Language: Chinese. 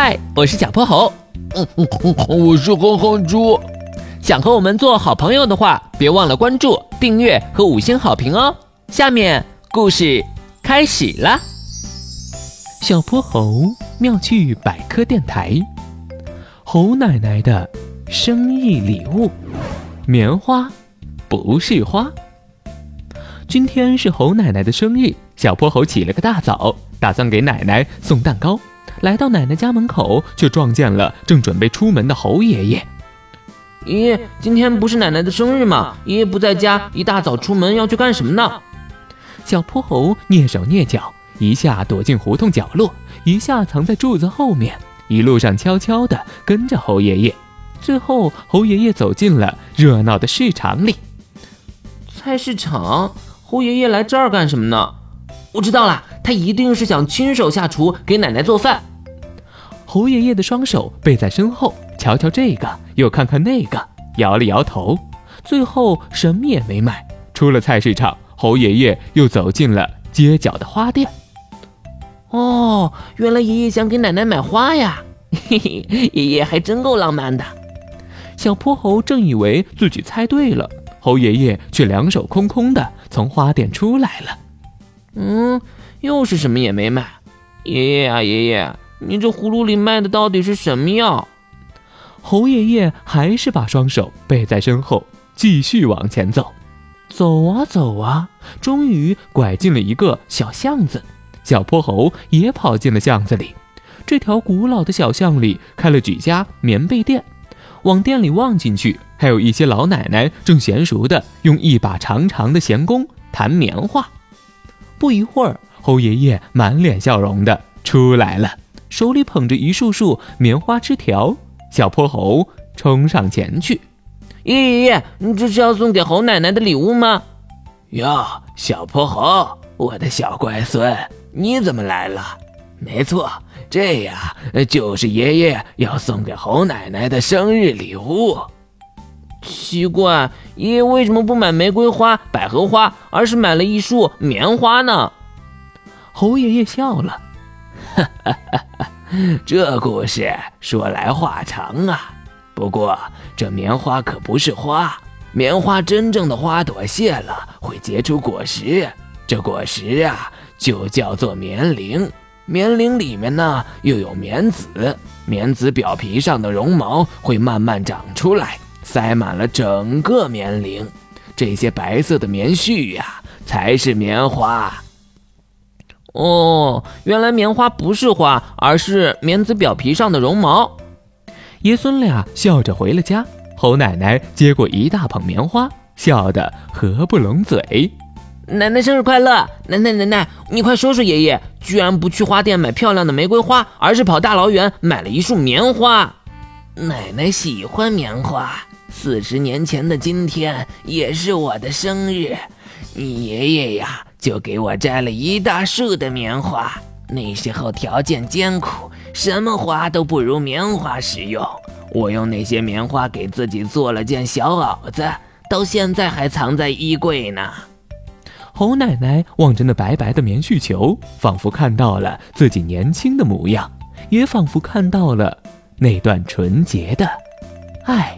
嗨，我是小泼猴。嗯嗯嗯，我是哼哼猪。想和我们做好朋友的话，别忘了关注、订阅和五星好评哦。下面故事开始了。小泼猴妙趣百科电台，猴奶奶的生日礼物——棉花，不是花。今天是猴奶奶的生日，小泼猴起了个大早，打算给奶奶送蛋糕。来到奶奶家门口，却撞见了正准备出门的猴爷爷。爷爷，今天不是奶奶的生日吗？爷爷不在家，一大早出门要去干什么呢？小泼猴蹑手蹑脚，一下躲进胡同角落，一下藏在柱子后面，一路上悄悄地跟着猴爷爷。最后，猴爷爷走进了热闹的市场里。菜市场，猴爷爷来这儿干什么呢？我知道了，他一定是想亲手下厨给奶奶做饭。猴爷爷的双手背在身后，瞧瞧这个，又看看那个，摇了摇头，最后什么也没买。出了菜市场，猴爷爷又走进了街角的花店。哦，原来爷爷想给奶奶买花呀！嘿嘿，爷爷还真够浪漫的。小泼猴正以为自己猜对了，猴爷爷却两手空空的从花店出来了。嗯，又是什么也没卖。爷爷啊，爷爷！你这葫芦里卖的到底是什么药？猴爷爷还是把双手背在身后，继续往前走。走啊走啊，终于拐进了一个小巷子。小泼猴也跑进了巷子里。这条古老的小巷里开了几家棉被店，往店里望进去，还有一些老奶奶正娴熟的用一把长长的弦弓弹棉花。不一会儿，猴爷爷满脸笑容的出来了。手里捧着一束束棉花枝条，小泼猴冲上前去：“爷爷爷，你这是要送给猴奶奶的礼物吗？”“哟，小泼猴，我的小乖孙，你怎么来了？没错，这呀就是爷爷要送给猴奶奶的生日礼物。奇怪，爷爷为什么不买玫瑰花、百合花，而是买了一束棉花呢？”猴爷爷笑了。哈哈哈哈这故事说来话长啊。不过这棉花可不是花，棉花真正的花朵谢了会结出果实，这果实啊就叫做棉铃。棉铃里面呢又有棉籽，棉籽表皮上的绒毛会慢慢长出来，塞满了整个棉铃。这些白色的棉絮呀才是棉花。哦，原来棉花不是花，而是棉籽表皮上的绒毛。爷孙俩笑着回了家。猴奶奶接过一大捧棉花，笑得合不拢嘴。奶奶生日快乐！奶奶奶奶，你快说说，爷爷居然不去花店买漂亮的玫瑰花，而是跑大老远买了一束棉花。奶奶喜欢棉花，四十年前的今天也是我的生日。你爷爷呀，就给我摘了一大束的棉花。那时候条件艰苦，什么花都不如棉花实用。我用那些棉花给自己做了件小袄子，到现在还藏在衣柜呢。猴奶奶望着那白白的棉絮球，仿佛看到了自己年轻的模样，也仿佛看到了那段纯洁的爱。